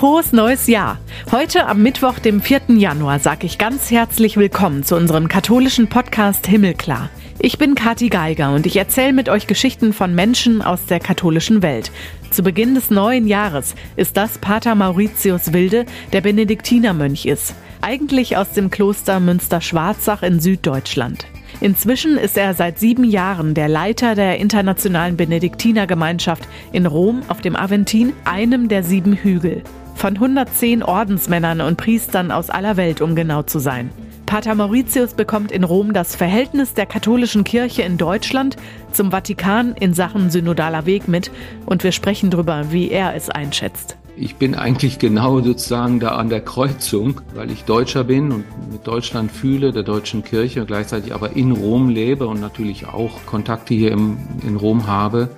frohes neues Jahr. Heute am Mittwoch, dem 4. Januar, sage ich ganz herzlich willkommen zu unserem katholischen Podcast Himmelklar. Ich bin Kathi Geiger und ich erzähle mit euch Geschichten von Menschen aus der katholischen Welt. Zu Beginn des neuen Jahres ist das Pater Mauritius Wilde, der Benediktinermönch ist. Eigentlich aus dem Kloster Münster-Schwarzach in Süddeutschland. Inzwischen ist er seit sieben Jahren der Leiter der internationalen Benediktinergemeinschaft in Rom auf dem Aventin, einem der sieben Hügel. Von 110 Ordensmännern und Priestern aus aller Welt, um genau zu sein. Pater Mauritius bekommt in Rom das Verhältnis der katholischen Kirche in Deutschland zum Vatikan in Sachen synodaler Weg mit und wir sprechen darüber, wie er es einschätzt. Ich bin eigentlich genau sozusagen da an der Kreuzung, weil ich Deutscher bin und mit Deutschland fühle, der deutschen Kirche, und gleichzeitig aber in Rom lebe und natürlich auch Kontakte hier im, in Rom habe.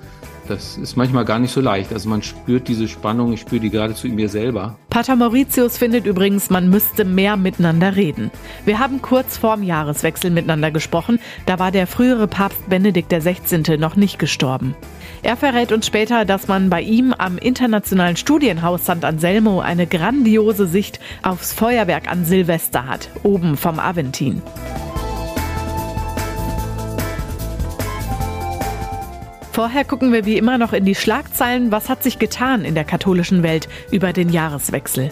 Das ist manchmal gar nicht so leicht. Also man spürt diese Spannung, ich spüre die geradezu in mir selber. Pater Mauritius findet übrigens, man müsste mehr miteinander reden. Wir haben kurz vorm Jahreswechsel miteinander gesprochen, da war der frühere Papst Benedikt XVI. noch nicht gestorben. Er verrät uns später, dass man bei ihm am internationalen Studienhaus St. Anselmo eine grandiose Sicht aufs Feuerwerk an Silvester hat, oben vom Aventin. Vorher gucken wir wie immer noch in die Schlagzeilen. Was hat sich getan in der katholischen Welt über den Jahreswechsel?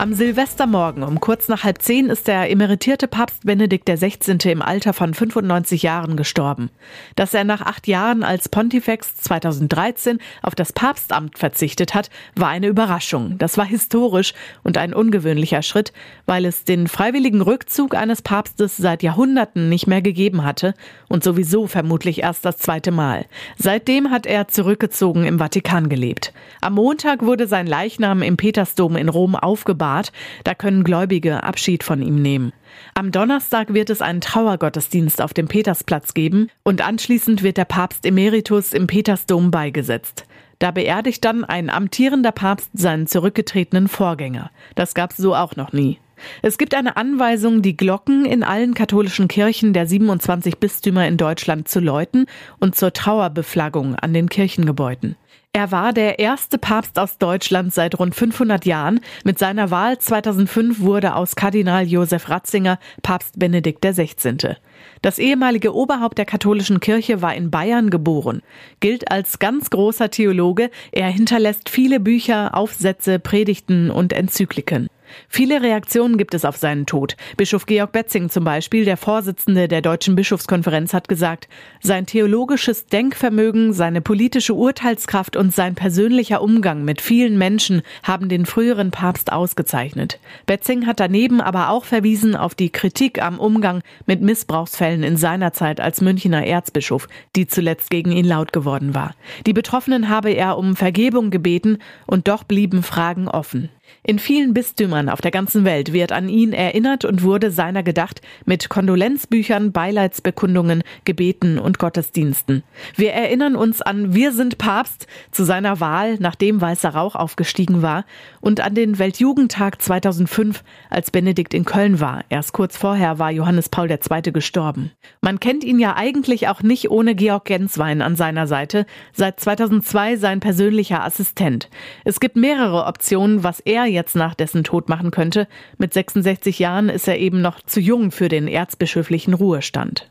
Am Silvestermorgen um kurz nach halb zehn ist der emeritierte Papst Benedikt XVI. im Alter von 95 Jahren gestorben. Dass er nach acht Jahren als Pontifex 2013 auf das Papstamt verzichtet hat, war eine Überraschung. Das war historisch und ein ungewöhnlicher Schritt, weil es den freiwilligen Rückzug eines Papstes seit Jahrhunderten nicht mehr gegeben hatte und sowieso vermutlich erst das zweite Mal. Seitdem hat er zurückgezogen im Vatikan gelebt. Am Montag wurde sein Leichnam im Petersdom in Rom aufgebahrt. Da können Gläubige Abschied von ihm nehmen. Am Donnerstag wird es einen Trauergottesdienst auf dem Petersplatz geben und anschließend wird der Papst Emeritus im Petersdom beigesetzt. Da beerdigt dann ein amtierender Papst seinen zurückgetretenen Vorgänger. Das gab's so auch noch nie. Es gibt eine Anweisung, die Glocken in allen katholischen Kirchen der 27 Bistümer in Deutschland zu läuten und zur Trauerbeflaggung an den Kirchengebäuden. Er war der erste Papst aus Deutschland seit rund 500 Jahren. Mit seiner Wahl 2005 wurde aus Kardinal Josef Ratzinger Papst Benedikt XVI. Das ehemalige Oberhaupt der katholischen Kirche war in Bayern geboren, gilt als ganz großer Theologe. Er hinterlässt viele Bücher, Aufsätze, Predigten und Enzykliken. Viele Reaktionen gibt es auf seinen Tod. Bischof Georg Betzing zum Beispiel, der Vorsitzende der Deutschen Bischofskonferenz, hat gesagt, sein theologisches Denkvermögen, seine politische Urteilskraft und sein persönlicher Umgang mit vielen Menschen haben den früheren Papst ausgezeichnet. Betzing hat daneben aber auch verwiesen auf die Kritik am Umgang mit Missbrauchsfällen in seiner Zeit als Münchner Erzbischof, die zuletzt gegen ihn laut geworden war. Die Betroffenen habe er um Vergebung gebeten und doch blieben Fragen offen. In vielen Bistümern auf der ganzen Welt wird an ihn erinnert und wurde seiner gedacht mit Kondolenzbüchern, Beileidsbekundungen, Gebeten und Gottesdiensten. Wir erinnern uns an Wir sind Papst zu seiner Wahl, nachdem weißer Rauch aufgestiegen war, und an den Weltjugendtag 2005, als Benedikt in Köln war. Erst kurz vorher war Johannes Paul II. gestorben. Man kennt ihn ja eigentlich auch nicht ohne Georg Genswein an seiner Seite, seit 2002 sein persönlicher Assistent. Es gibt mehrere Optionen, was er jetzt nach dessen Tod machen könnte. Mit 66 Jahren ist er eben noch zu jung für den erzbischöflichen Ruhestand.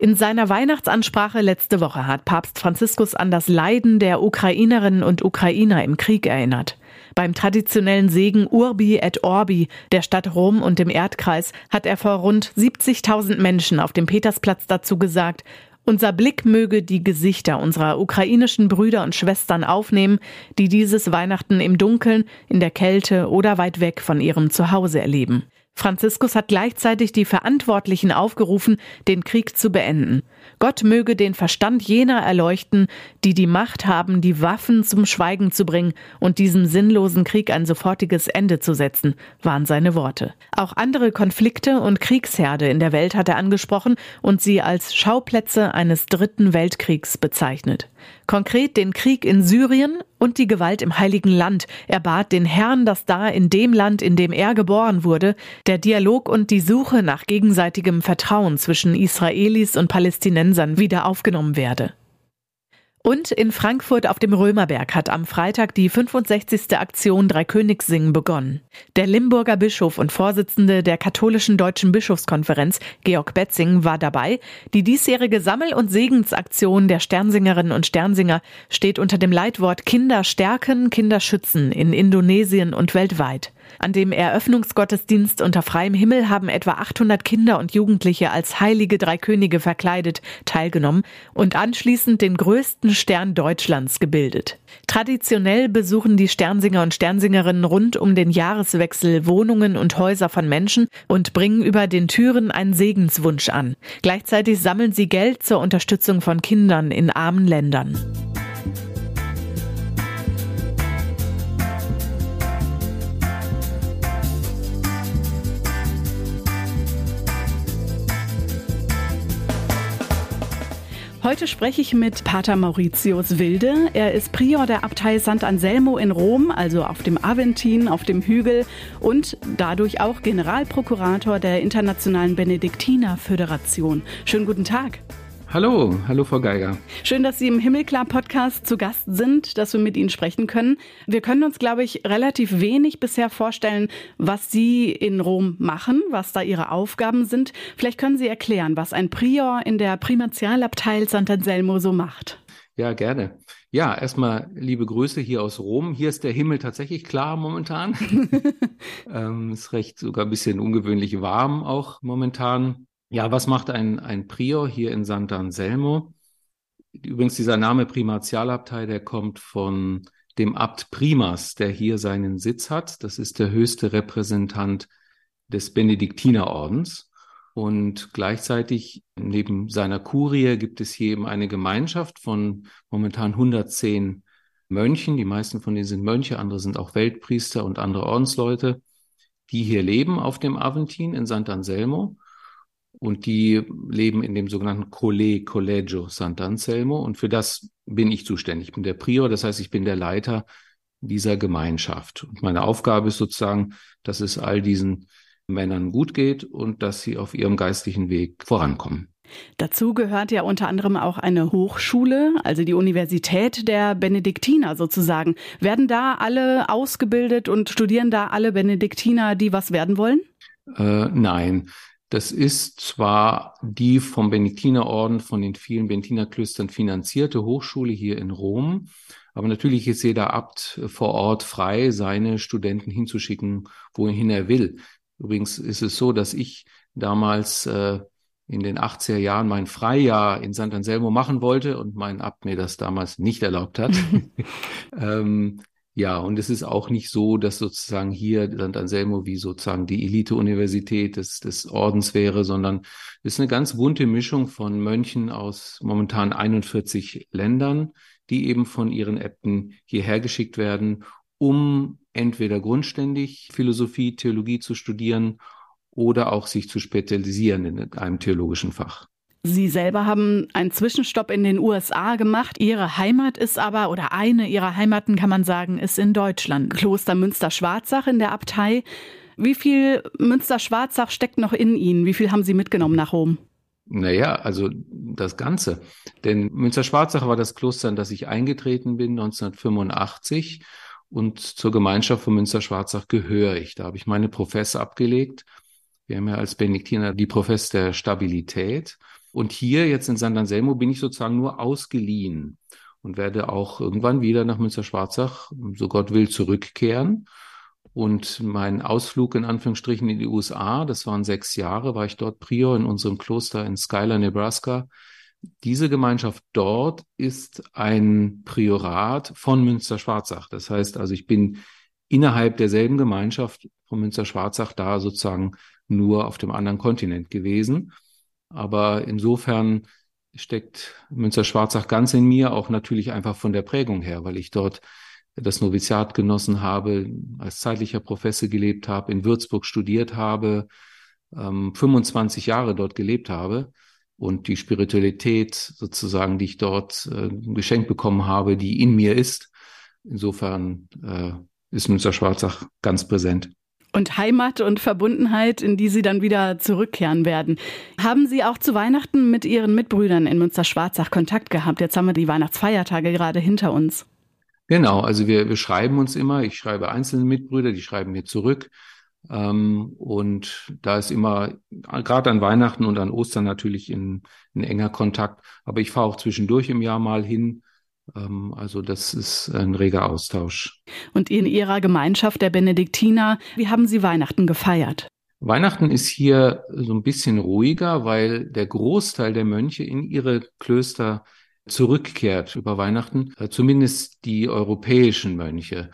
In seiner Weihnachtsansprache letzte Woche hat Papst Franziskus an das Leiden der Ukrainerinnen und Ukrainer im Krieg erinnert. Beim traditionellen Segen Urbi et Orbi der Stadt Rom und dem Erdkreis hat er vor rund 70.000 Menschen auf dem Petersplatz dazu gesagt, unser Blick möge die Gesichter unserer ukrainischen Brüder und Schwestern aufnehmen, die dieses Weihnachten im Dunkeln, in der Kälte oder weit weg von ihrem Zuhause erleben. Franziskus hat gleichzeitig die Verantwortlichen aufgerufen, den Krieg zu beenden. Gott möge den Verstand jener erleuchten, die die Macht haben, die Waffen zum Schweigen zu bringen und diesem sinnlosen Krieg ein sofortiges Ende zu setzen, waren seine Worte. Auch andere Konflikte und Kriegsherde in der Welt hat er angesprochen und sie als Schauplätze eines dritten Weltkriegs bezeichnet. Konkret den Krieg in Syrien und die Gewalt im Heiligen Land. Er bat den Herrn, dass da in dem Land, in dem er geboren wurde, der Dialog und die Suche nach gegenseitigem Vertrauen zwischen Israelis und Palästinensern wieder aufgenommen werde. Und in Frankfurt auf dem Römerberg hat am Freitag die 65. Aktion Dreikönigssingen begonnen. Der Limburger Bischof und Vorsitzende der katholischen deutschen Bischofskonferenz, Georg Betzing, war dabei. Die diesjährige Sammel- und Segensaktion der Sternsingerinnen und Sternsinger steht unter dem Leitwort Kinder stärken, Kinder schützen in Indonesien und weltweit. An dem Eröffnungsgottesdienst unter freiem Himmel haben etwa 800 Kinder und Jugendliche als heilige drei Könige verkleidet teilgenommen und anschließend den größten Stern Deutschlands gebildet. Traditionell besuchen die Sternsinger und Sternsingerinnen rund um den Jahreswechsel Wohnungen und Häuser von Menschen und bringen über den Türen einen Segenswunsch an. Gleichzeitig sammeln sie Geld zur Unterstützung von Kindern in armen Ländern. Heute spreche ich mit Pater Mauritius Wilde. Er ist Prior der Abtei Sant Anselmo in Rom, also auf dem Aventin, auf dem Hügel und dadurch auch Generalprokurator der Internationalen Benediktiner Föderation. Schönen guten Tag. Hallo, hallo Frau Geiger. Schön, dass Sie im Himmelklar-Podcast zu Gast sind, dass wir mit Ihnen sprechen können. Wir können uns, glaube ich, relativ wenig bisher vorstellen, was Sie in Rom machen, was da Ihre Aufgaben sind. Vielleicht können Sie erklären, was ein Prior in der Primatialabtei Sant'Anselmo so macht. Ja, gerne. Ja, erstmal liebe Grüße hier aus Rom. Hier ist der Himmel tatsächlich klar momentan. ähm, ist recht sogar ein bisschen ungewöhnlich warm auch momentan. Ja, was macht ein, ein Prior hier in Sant'Anselmo? Übrigens, dieser Name Primatialabtei, der kommt von dem Abt Primas, der hier seinen Sitz hat. Das ist der höchste Repräsentant des Benediktinerordens. Und gleichzeitig neben seiner Kurie gibt es hier eben eine Gemeinschaft von momentan 110 Mönchen. Die meisten von denen sind Mönche, andere sind auch Weltpriester und andere Ordensleute, die hier leben auf dem Aventin in Sant'Anselmo. Und die leben in dem sogenannten Colle, Collegio Sant'Anselmo. Und für das bin ich zuständig. Ich bin der Prior, das heißt, ich bin der Leiter dieser Gemeinschaft. Und meine Aufgabe ist sozusagen, dass es all diesen Männern gut geht und dass sie auf ihrem geistlichen Weg vorankommen. Dazu gehört ja unter anderem auch eine Hochschule, also die Universität der Benediktiner sozusagen. Werden da alle ausgebildet und studieren da alle Benediktiner, die was werden wollen? Äh, nein, das ist zwar die vom Benediktinerorden, von den vielen Benediktinerklöstern finanzierte Hochschule hier in Rom, aber natürlich ist jeder Abt vor Ort frei, seine Studenten hinzuschicken, wohin er will. Übrigens ist es so, dass ich damals äh, in den 80er Jahren mein Freijahr in St. Anselmo machen wollte und mein Abt mir das damals nicht erlaubt hat. ähm, ja, und es ist auch nicht so, dass sozusagen hier St. Anselmo wie sozusagen die Elite-Universität des, des Ordens wäre, sondern es ist eine ganz bunte Mischung von Mönchen aus momentan 41 Ländern, die eben von ihren Äbten hierher geschickt werden, um entweder grundständig Philosophie, Theologie zu studieren oder auch sich zu spezialisieren in einem theologischen Fach. Sie selber haben einen Zwischenstopp in den USA gemacht. Ihre Heimat ist aber, oder eine Ihrer Heimaten kann man sagen, ist in Deutschland. Kloster Münster-Schwarzach in der Abtei. Wie viel Münster-Schwarzach steckt noch in Ihnen? Wie viel haben Sie mitgenommen nach Rom? Naja, also das Ganze. Denn Münster-Schwarzach war das Kloster, in das ich eingetreten bin, 1985. Und zur Gemeinschaft von Münster-Schwarzach gehöre ich. Da habe ich meine Professe abgelegt. Wir haben ja als Benediktiner die Profess der Stabilität. Und hier jetzt in St. Anselmo bin ich sozusagen nur ausgeliehen und werde auch irgendwann wieder nach Münster-Schwarzach, so Gott will, zurückkehren. Und mein Ausflug in Anführungsstrichen in die USA, das waren sechs Jahre, war ich dort Prior in unserem Kloster in Schuyler, Nebraska. Diese Gemeinschaft dort ist ein Priorat von Münster-Schwarzach. Das heißt also, ich bin innerhalb derselben Gemeinschaft von Münster-Schwarzach da sozusagen nur auf dem anderen Kontinent gewesen. Aber insofern steckt Münster-Schwarzach ganz in mir, auch natürlich einfach von der Prägung her, weil ich dort das Noviziat genossen habe, als zeitlicher Professor gelebt habe, in Würzburg studiert habe, ähm, 25 Jahre dort gelebt habe und die Spiritualität sozusagen, die ich dort äh, geschenkt bekommen habe, die in mir ist. Insofern äh, ist Münster-Schwarzach ganz präsent. Und Heimat und Verbundenheit, in die Sie dann wieder zurückkehren werden. Haben Sie auch zu Weihnachten mit Ihren Mitbrüdern in Münster-Schwarzach Kontakt gehabt? Jetzt haben wir die Weihnachtsfeiertage gerade hinter uns. Genau, also wir, wir schreiben uns immer. Ich schreibe einzelne Mitbrüder, die schreiben mir zurück. Ähm, und da ist immer, gerade an Weihnachten und an Ostern natürlich in, in enger Kontakt. Aber ich fahre auch zwischendurch im Jahr mal hin. Ähm, also das ist ein reger Austausch. Und in Ihrer Gemeinschaft der Benediktiner, wie haben Sie Weihnachten gefeiert? Weihnachten ist hier so ein bisschen ruhiger, weil der Großteil der Mönche in ihre Klöster zurückkehrt über Weihnachten, äh, zumindest die europäischen Mönche.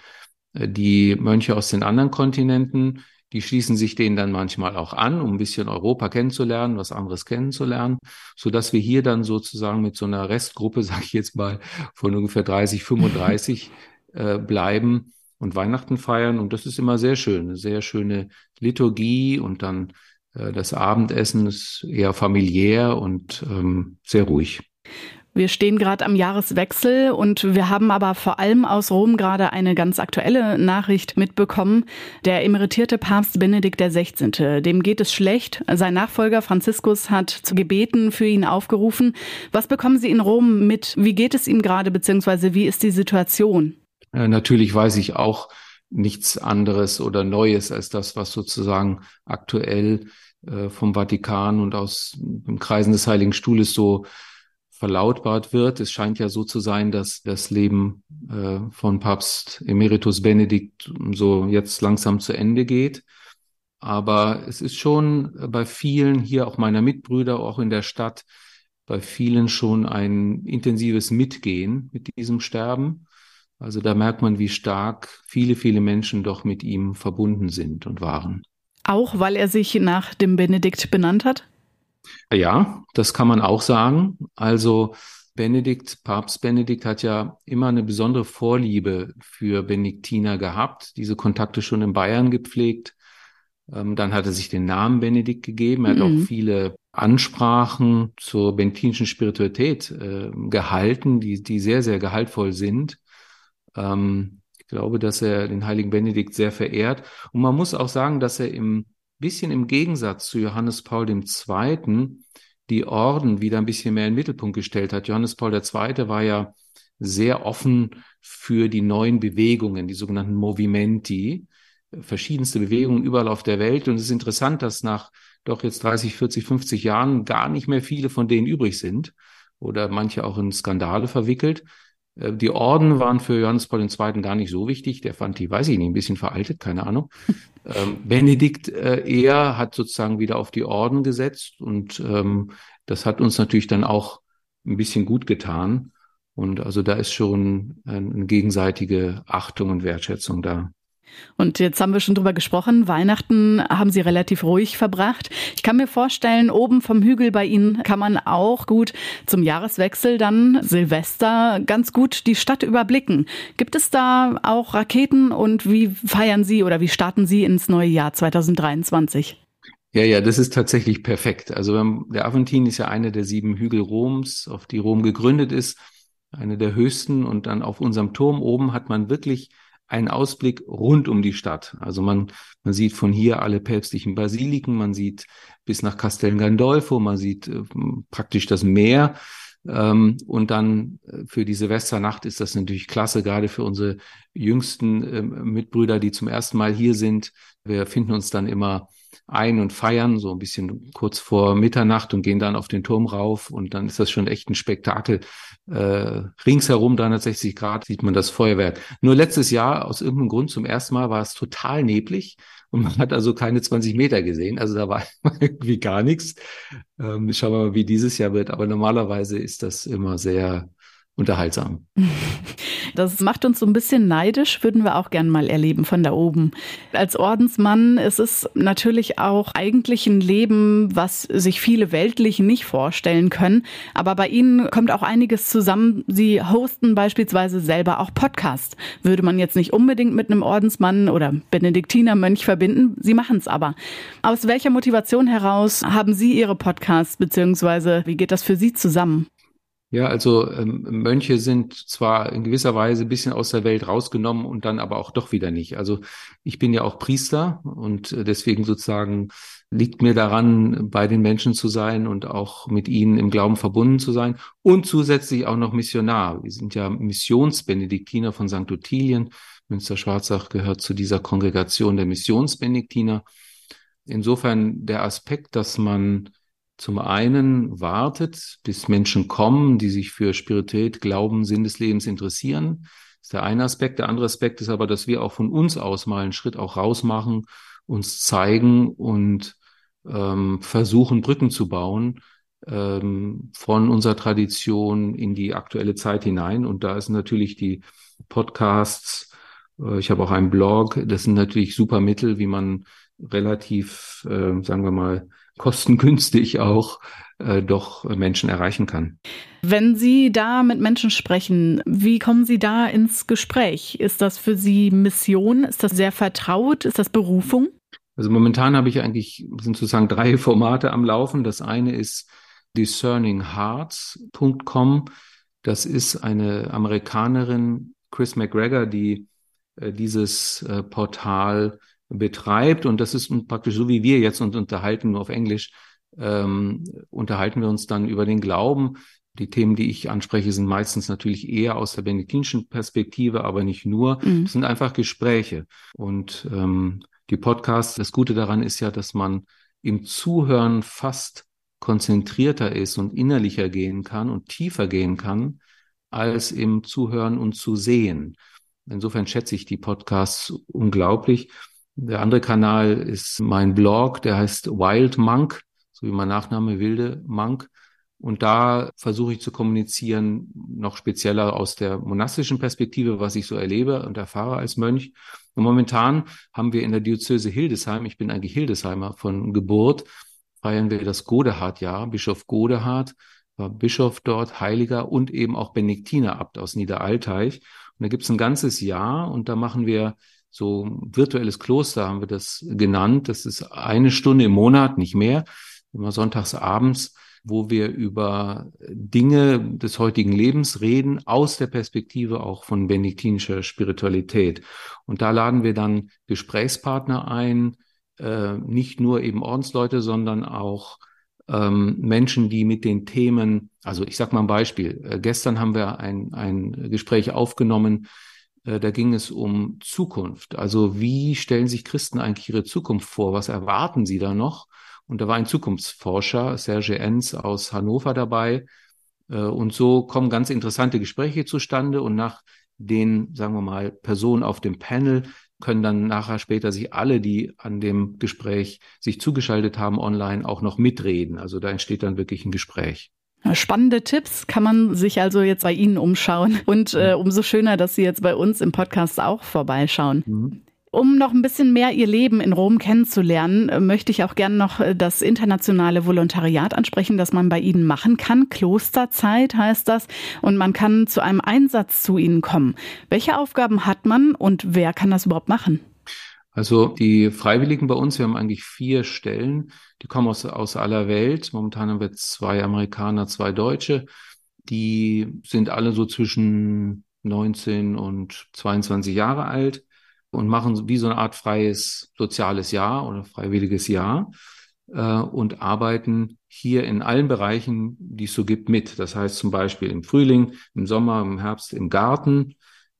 Äh, die Mönche aus den anderen Kontinenten, die schließen sich denen dann manchmal auch an, um ein bisschen Europa kennenzulernen, was anderes kennenzulernen, so dass wir hier dann sozusagen mit so einer Restgruppe, sage ich jetzt mal, von ungefähr 30, 35 äh, bleiben und Weihnachten feiern. Und das ist immer sehr schön, eine sehr schöne Liturgie und dann äh, das Abendessen ist eher familiär und ähm, sehr ruhig. Wir stehen gerade am Jahreswechsel und wir haben aber vor allem aus Rom gerade eine ganz aktuelle Nachricht mitbekommen. Der emeritierte Papst Benedikt XVI., dem geht es schlecht. Sein Nachfolger Franziskus hat zu Gebeten für ihn aufgerufen. Was bekommen Sie in Rom mit? Wie geht es ihm gerade, beziehungsweise wie ist die Situation? Äh, natürlich weiß ich auch nichts anderes oder Neues als das, was sozusagen aktuell äh, vom Vatikan und aus den Kreisen des Heiligen Stuhles so verlautbart wird. Es scheint ja so zu sein, dass das Leben äh, von Papst Emeritus Benedikt so jetzt langsam zu Ende geht. Aber es ist schon bei vielen hier, auch meiner Mitbrüder, auch in der Stadt, bei vielen schon ein intensives Mitgehen mit diesem Sterben. Also da merkt man, wie stark viele, viele Menschen doch mit ihm verbunden sind und waren. Auch weil er sich nach dem Benedikt benannt hat? Ja, das kann man auch sagen. Also Benedikt, Papst Benedikt hat ja immer eine besondere Vorliebe für Benediktiner gehabt, diese Kontakte schon in Bayern gepflegt. Ähm, dann hat er sich den Namen Benedikt gegeben. Er hat mhm. auch viele Ansprachen zur benediktinischen Spiritualität äh, gehalten, die, die sehr, sehr gehaltvoll sind. Ähm, ich glaube, dass er den heiligen Benedikt sehr verehrt. Und man muss auch sagen, dass er im bisschen im Gegensatz zu Johannes Paul II. die Orden wieder ein bisschen mehr in den Mittelpunkt gestellt hat. Johannes Paul II. war ja sehr offen für die neuen Bewegungen, die sogenannten Movimenti, verschiedenste Bewegungen überall auf der Welt. Und es ist interessant, dass nach doch jetzt 30, 40, 50 Jahren gar nicht mehr viele von denen übrig sind oder manche auch in Skandale verwickelt. Äh, die Orden waren für Johannes Paul II. gar nicht so wichtig. Der fand die, weiß ich nicht, ein bisschen veraltet, keine Ahnung. ähm, Benedikt äh, eher hat sozusagen wieder auf die Orden gesetzt und ähm, das hat uns natürlich dann auch ein bisschen gut getan. Und also da ist schon eine gegenseitige Achtung und Wertschätzung da. Und jetzt haben wir schon drüber gesprochen. Weihnachten haben Sie relativ ruhig verbracht. Ich kann mir vorstellen, oben vom Hügel bei Ihnen kann man auch gut zum Jahreswechsel dann Silvester ganz gut die Stadt überblicken. Gibt es da auch Raketen und wie feiern Sie oder wie starten Sie ins neue Jahr 2023? Ja, ja, das ist tatsächlich perfekt. Also der Aventin ist ja einer der sieben Hügel Roms, auf die Rom gegründet ist, eine der höchsten. Und dann auf unserem Turm oben hat man wirklich einen Ausblick rund um die Stadt. Also man, man sieht von hier alle päpstlichen Basiliken, man sieht bis nach Castel Gandolfo, man sieht äh, praktisch das Meer. Ähm, und dann äh, für die Silvesternacht ist das natürlich klasse, gerade für unsere jüngsten äh, Mitbrüder, die zum ersten Mal hier sind. Wir finden uns dann immer ein und feiern, so ein bisschen kurz vor Mitternacht und gehen dann auf den Turm rauf und dann ist das schon echt ein Spektakel. Äh, ringsherum 360 Grad sieht man das Feuerwerk. Nur letztes Jahr aus irgendeinem Grund zum ersten Mal war es total neblig und man hat also keine 20 Meter gesehen. Also da war irgendwie gar nichts. Ähm, schauen wir mal, wie dieses Jahr wird. Aber normalerweise ist das immer sehr unterhaltsam. Das macht uns so ein bisschen neidisch, würden wir auch gern mal erleben von da oben. Als Ordensmann ist es natürlich auch eigentlich ein Leben, was sich viele weltlich nicht vorstellen können. Aber bei Ihnen kommt auch einiges zusammen. Sie hosten beispielsweise selber auch Podcasts. Würde man jetzt nicht unbedingt mit einem Ordensmann oder Benediktinermönch verbinden. Sie machen es aber. Aus welcher Motivation heraus haben Sie Ihre Podcasts, beziehungsweise wie geht das für Sie zusammen? Ja, also ähm, Mönche sind zwar in gewisser Weise ein bisschen aus der Welt rausgenommen und dann aber auch doch wieder nicht. Also ich bin ja auch Priester und äh, deswegen sozusagen liegt mir daran, bei den Menschen zu sein und auch mit ihnen im Glauben verbunden zu sein und zusätzlich auch noch Missionar. Wir sind ja Missionsbenediktiner von St. Ottilien. Münster-Schwarzach gehört zu dieser Kongregation der Missionsbenediktiner. Insofern der Aspekt, dass man zum einen wartet, bis Menschen kommen, die sich für Spiritualität, Glauben, Sinn des Lebens interessieren. Das ist der eine Aspekt. Der andere Aspekt ist aber, dass wir auch von uns aus mal einen Schritt auch rausmachen, uns zeigen und ähm, versuchen, Brücken zu bauen ähm, von unserer Tradition in die aktuelle Zeit hinein. Und da ist natürlich die Podcasts, äh, ich habe auch einen Blog, das sind natürlich super Mittel, wie man relativ, äh, sagen wir mal, kostengünstig auch äh, doch Menschen erreichen kann. Wenn Sie da mit Menschen sprechen, wie kommen Sie da ins Gespräch? Ist das für Sie Mission? Ist das sehr vertraut? Ist das Berufung? Also momentan habe ich eigentlich sind sozusagen drei Formate am Laufen. Das eine ist discerninghearts.com. Das ist eine Amerikanerin, Chris McGregor, die äh, dieses äh, Portal betreibt. Und das ist praktisch so, wie wir jetzt uns unterhalten, nur auf Englisch, ähm, unterhalten wir uns dann über den Glauben. Die Themen, die ich anspreche, sind meistens natürlich eher aus der benediktinischen Perspektive, aber nicht nur. Mhm. Das sind einfach Gespräche. Und ähm, die Podcasts, das Gute daran ist ja, dass man im Zuhören fast konzentrierter ist und innerlicher gehen kann und tiefer gehen kann, als im Zuhören und zu sehen. Insofern schätze ich die Podcasts unglaublich. Der andere Kanal ist mein Blog, der heißt Wild Monk, so wie mein Nachname Wilde Monk. Und da versuche ich zu kommunizieren, noch spezieller aus der monastischen Perspektive, was ich so erlebe und erfahre als Mönch. Und momentan haben wir in der Diözese Hildesheim, ich bin eigentlich Hildesheimer von Geburt, feiern wir das Godehard-Jahr. Bischof Godehard war Bischof dort, Heiliger und eben auch Benediktiner-Abt aus Niederalteich. Und da gibt es ein ganzes Jahr und da machen wir so virtuelles Kloster haben wir das genannt. Das ist eine Stunde im Monat, nicht mehr, immer sonntags abends, wo wir über Dinge des heutigen Lebens reden, aus der Perspektive auch von benediktinischer Spiritualität. Und da laden wir dann Gesprächspartner ein, äh, nicht nur eben Ordensleute, sondern auch ähm, Menschen, die mit den Themen, also ich sag mal ein Beispiel. Äh, gestern haben wir ein, ein Gespräch aufgenommen da ging es um Zukunft. Also wie stellen sich Christen eigentlich ihre Zukunft vor? Was erwarten sie da noch? Und da war ein Zukunftsforscher, Serge Enz aus Hannover dabei. Äh, und so kommen ganz interessante Gespräche zustande. Und nach den, sagen wir mal, Personen auf dem Panel können dann nachher später sich alle, die an dem Gespräch sich zugeschaltet haben online, auch noch mitreden. Also da entsteht dann wirklich ein Gespräch. Spannende Tipps kann man sich also jetzt bei Ihnen umschauen. Und äh, umso schöner, dass Sie jetzt bei uns im Podcast auch vorbeischauen. Mhm. Um noch ein bisschen mehr Ihr Leben in Rom kennenzulernen, äh, möchte ich auch gerne noch äh, das internationale Volontariat ansprechen, das man bei Ihnen machen kann. Klosterzeit heißt das. Und man kann zu einem Einsatz zu Ihnen kommen. Welche Aufgaben hat man und wer kann das überhaupt machen? Also die Freiwilligen bei uns, wir haben eigentlich vier Stellen, die kommen aus, aus aller Welt. Momentan haben wir zwei Amerikaner, zwei Deutsche. Die sind alle so zwischen 19 und 22 Jahre alt und machen wie so eine Art freies soziales Jahr oder freiwilliges Jahr äh, und arbeiten hier in allen Bereichen, die es so gibt, mit. Das heißt zum Beispiel im Frühling, im Sommer, im Herbst im Garten,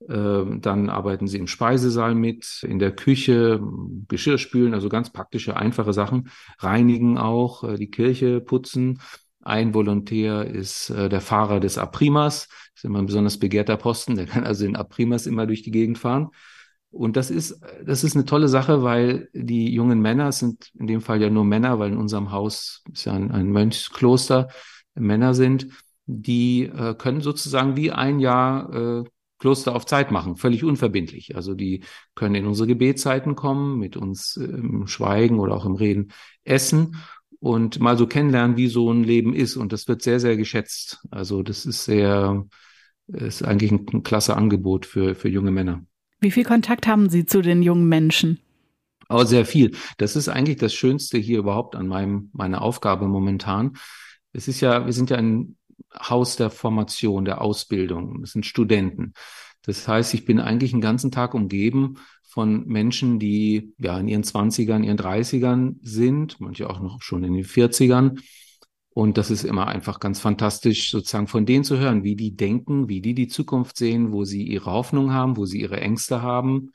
dann arbeiten sie im Speisesaal mit, in der Küche, Geschirr spülen, also ganz praktische, einfache Sachen. Reinigen auch, äh, die Kirche putzen. Ein Volontär ist äh, der Fahrer des Aprimas. Das ist immer ein besonders begehrter Posten. Der kann also in Aprimas immer durch die Gegend fahren. Und das ist, das ist eine tolle Sache, weil die jungen Männer sind in dem Fall ja nur Männer, weil in unserem Haus ist ja ein, ein Mönchskloster, Männer sind, die äh, können sozusagen wie ein Jahr äh, Kloster auf Zeit machen, völlig unverbindlich. Also die können in unsere Gebetszeiten kommen, mit uns im Schweigen oder auch im Reden essen und mal so kennenlernen, wie so ein Leben ist. Und das wird sehr, sehr geschätzt. Also das ist sehr, ist eigentlich ein, ein klasse Angebot für, für junge Männer. Wie viel Kontakt haben Sie zu den jungen Menschen? Aber sehr viel. Das ist eigentlich das Schönste hier überhaupt an meinem, meiner Aufgabe momentan. Es ist ja, wir sind ja ein Haus der Formation, der Ausbildung. Es sind Studenten. Das heißt, ich bin eigentlich den ganzen Tag umgeben von Menschen, die ja in ihren Zwanzigern, ihren Dreißigern sind, manche auch noch schon in den Vierzigern. Und das ist immer einfach ganz fantastisch, sozusagen von denen zu hören, wie die denken, wie die die Zukunft sehen, wo sie ihre Hoffnung haben, wo sie ihre Ängste haben.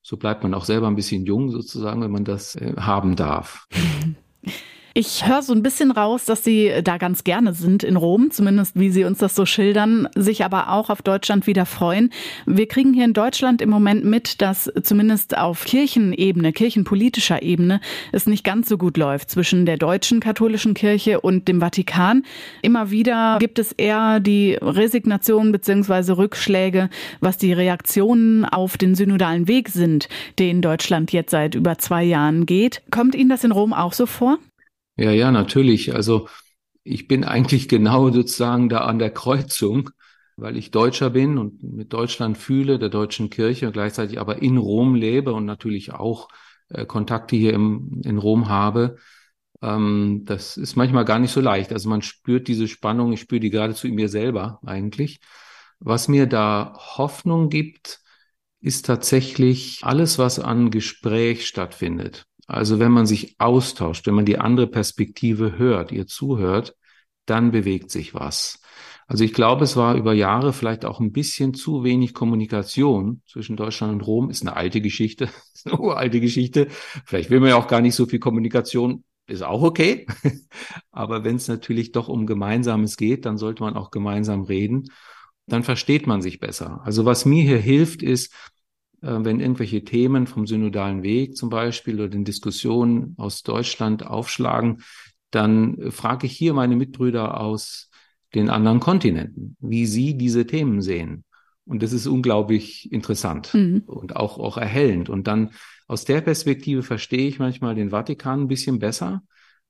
So bleibt man auch selber ein bisschen jung sozusagen, wenn man das äh, haben darf. Ich höre so ein bisschen raus, dass Sie da ganz gerne sind in Rom, zumindest wie Sie uns das so schildern, sich aber auch auf Deutschland wieder freuen. Wir kriegen hier in Deutschland im Moment mit, dass zumindest auf Kirchenebene, kirchenpolitischer Ebene, es nicht ganz so gut läuft zwischen der deutschen katholischen Kirche und dem Vatikan. Immer wieder gibt es eher die Resignation beziehungsweise Rückschläge, was die Reaktionen auf den synodalen Weg sind, den Deutschland jetzt seit über zwei Jahren geht. Kommt Ihnen das in Rom auch so vor? Ja, ja, natürlich. Also ich bin eigentlich genau sozusagen da an der Kreuzung, weil ich Deutscher bin und mit Deutschland fühle, der deutschen Kirche, und gleichzeitig aber in Rom lebe und natürlich auch äh, Kontakte hier im, in Rom habe. Ähm, das ist manchmal gar nicht so leicht. Also man spürt diese Spannung, ich spüre die geradezu in mir selber eigentlich. Was mir da Hoffnung gibt, ist tatsächlich alles, was an Gespräch stattfindet. Also wenn man sich austauscht, wenn man die andere Perspektive hört, ihr zuhört, dann bewegt sich was. Also ich glaube, es war über Jahre vielleicht auch ein bisschen zu wenig Kommunikation zwischen Deutschland und Rom. Ist eine alte Geschichte, ist eine uralte Geschichte. Vielleicht will man ja auch gar nicht so viel Kommunikation. Ist auch okay. Aber wenn es natürlich doch um Gemeinsames geht, dann sollte man auch gemeinsam reden. Dann versteht man sich besser. Also was mir hier hilft, ist, wenn irgendwelche Themen vom synodalen Weg zum Beispiel oder den Diskussionen aus Deutschland aufschlagen, dann äh, frage ich hier meine Mitbrüder aus den anderen Kontinenten, wie sie diese Themen sehen. Und das ist unglaublich interessant mhm. und auch, auch erhellend. Und dann aus der Perspektive verstehe ich manchmal den Vatikan ein bisschen besser,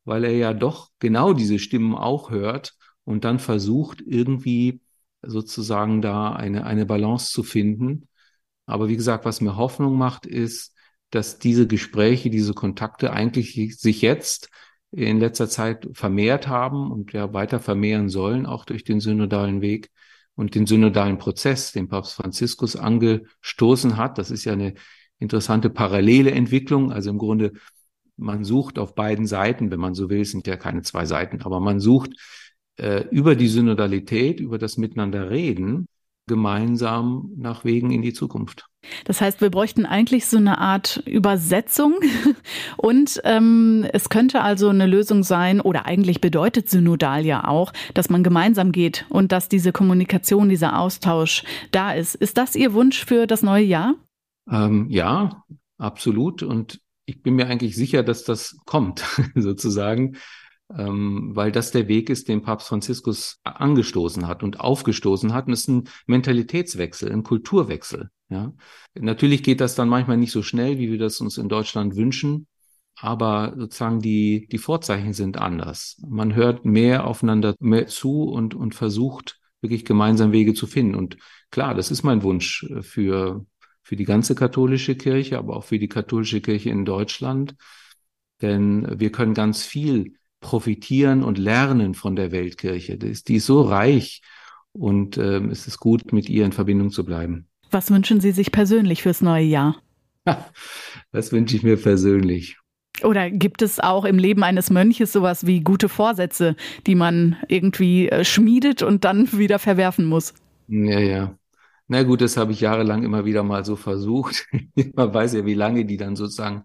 weil er ja doch genau diese Stimmen auch hört und dann versucht, irgendwie sozusagen da eine, eine Balance zu finden, aber wie gesagt, was mir Hoffnung macht, ist, dass diese Gespräche, diese Kontakte eigentlich sich jetzt in letzter Zeit vermehrt haben und ja weiter vermehren sollen, auch durch den synodalen Weg und den synodalen Prozess, den Papst Franziskus angestoßen hat. Das ist ja eine interessante parallele Entwicklung. Also im Grunde, man sucht auf beiden Seiten, wenn man so will, sind ja keine zwei Seiten, aber man sucht äh, über die Synodalität, über das Miteinander reden, gemeinsam nach Wegen in die Zukunft. Das heißt, wir bräuchten eigentlich so eine Art Übersetzung und ähm, es könnte also eine Lösung sein oder eigentlich bedeutet Synodal ja auch, dass man gemeinsam geht und dass diese Kommunikation, dieser Austausch da ist. Ist das Ihr Wunsch für das neue Jahr? Ähm, ja, absolut und ich bin mir eigentlich sicher, dass das kommt, sozusagen ähm, weil das der Weg ist, den Papst Franziskus angestoßen hat und aufgestoßen hat. Und es ist ein Mentalitätswechsel, ein Kulturwechsel. Ja, natürlich geht das dann manchmal nicht so schnell, wie wir das uns in Deutschland wünschen. Aber sozusagen die, die Vorzeichen sind anders. Man hört mehr aufeinander mehr zu und, und versucht wirklich gemeinsam Wege zu finden. Und klar, das ist mein Wunsch für, für die ganze katholische Kirche, aber auch für die katholische Kirche in Deutschland. Denn wir können ganz viel profitieren und lernen von der Weltkirche. Die ist, die ist so reich und ähm, es ist gut, mit ihr in Verbindung zu bleiben. Was wünschen Sie sich persönlich fürs neue Jahr? Das wünsche ich mir persönlich. Oder gibt es auch im Leben eines Mönches sowas wie gute Vorsätze, die man irgendwie äh, schmiedet und dann wieder verwerfen muss? Ja, ja. Na gut, das habe ich jahrelang immer wieder mal so versucht. man weiß ja, wie lange die dann sozusagen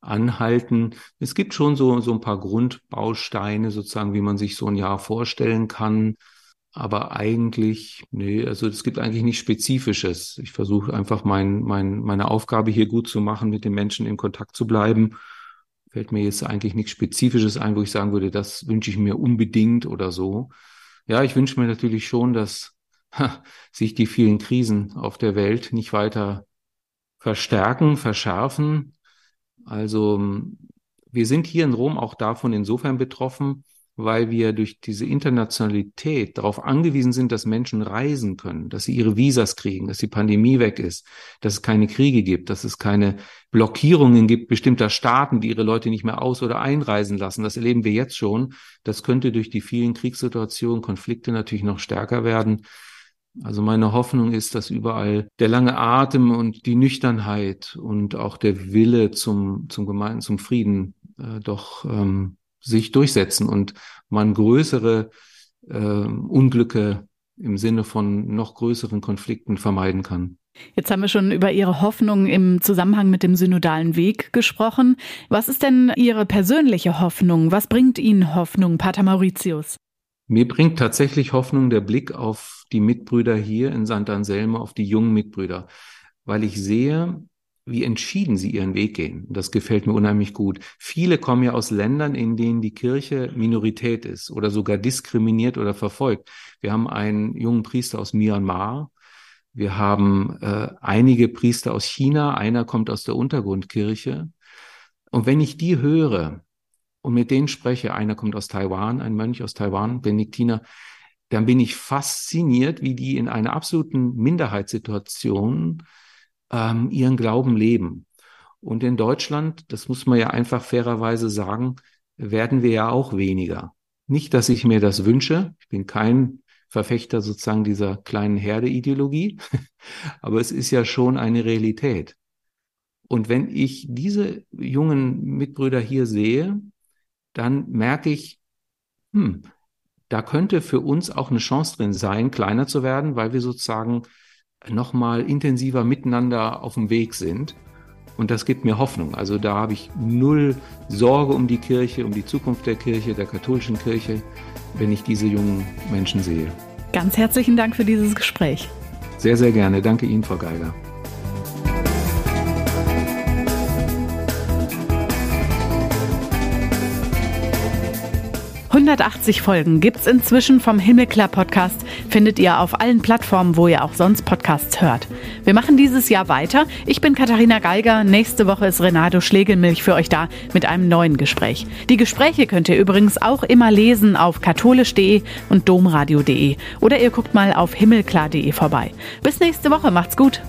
anhalten. Es gibt schon so, so ein paar Grundbausteine sozusagen, wie man sich so ein Jahr vorstellen kann. Aber eigentlich, nee, also es gibt eigentlich nichts Spezifisches. Ich versuche einfach mein, mein, meine Aufgabe hier gut zu machen, mit den Menschen in Kontakt zu bleiben. Fällt mir jetzt eigentlich nichts Spezifisches ein, wo ich sagen würde, das wünsche ich mir unbedingt oder so. Ja, ich wünsche mir natürlich schon, dass ha, sich die vielen Krisen auf der Welt nicht weiter verstärken, verschärfen, also wir sind hier in Rom auch davon insofern betroffen, weil wir durch diese Internationalität darauf angewiesen sind, dass Menschen reisen können, dass sie ihre Visas kriegen, dass die Pandemie weg ist, dass es keine Kriege gibt, dass es keine Blockierungen gibt bestimmter Staaten, die ihre Leute nicht mehr aus- oder einreisen lassen. Das erleben wir jetzt schon. Das könnte durch die vielen Kriegssituationen, Konflikte natürlich noch stärker werden. Also meine Hoffnung ist, dass überall der lange Atem und die Nüchternheit und auch der Wille zum, zum Gemeinden, zum Frieden äh, doch ähm, sich durchsetzen und man größere äh, Unglücke im Sinne von noch größeren Konflikten vermeiden kann. Jetzt haben wir schon über Ihre Hoffnung im Zusammenhang mit dem synodalen Weg gesprochen. Was ist denn Ihre persönliche Hoffnung? Was bringt Ihnen Hoffnung, Pater Mauritius? Mir bringt tatsächlich Hoffnung der Blick auf die Mitbrüder hier in St. Anselmo, auf die jungen Mitbrüder, weil ich sehe, wie entschieden sie ihren Weg gehen. Das gefällt mir unheimlich gut. Viele kommen ja aus Ländern, in denen die Kirche Minorität ist oder sogar diskriminiert oder verfolgt. Wir haben einen jungen Priester aus Myanmar. Wir haben äh, einige Priester aus China. Einer kommt aus der Untergrundkirche. Und wenn ich die höre, und mit denen spreche, einer kommt aus Taiwan, ein Mönch aus Taiwan, Benediktiner, dann bin ich fasziniert, wie die in einer absoluten Minderheitssituation ähm, ihren Glauben leben. Und in Deutschland, das muss man ja einfach fairerweise sagen, werden wir ja auch weniger. Nicht, dass ich mir das wünsche. Ich bin kein Verfechter sozusagen dieser kleinen Herde-Ideologie, aber es ist ja schon eine Realität. Und wenn ich diese jungen Mitbrüder hier sehe, dann merke ich, hm, da könnte für uns auch eine Chance drin sein, kleiner zu werden, weil wir sozusagen nochmal intensiver miteinander auf dem Weg sind. Und das gibt mir Hoffnung. Also da habe ich null Sorge um die Kirche, um die Zukunft der Kirche, der katholischen Kirche, wenn ich diese jungen Menschen sehe. Ganz herzlichen Dank für dieses Gespräch. Sehr, sehr gerne. Danke Ihnen, Frau Geiger. 180 Folgen gibt's inzwischen vom Himmelklar Podcast, findet ihr auf allen Plattformen, wo ihr auch sonst Podcasts hört. Wir machen dieses Jahr weiter. Ich bin Katharina Geiger. Nächste Woche ist Renato Schlegelmilch für euch da mit einem neuen Gespräch. Die Gespräche könnt ihr übrigens auch immer lesen auf katholisch.de und domradio.de oder ihr guckt mal auf himmelklar.de vorbei. Bis nächste Woche, macht's gut.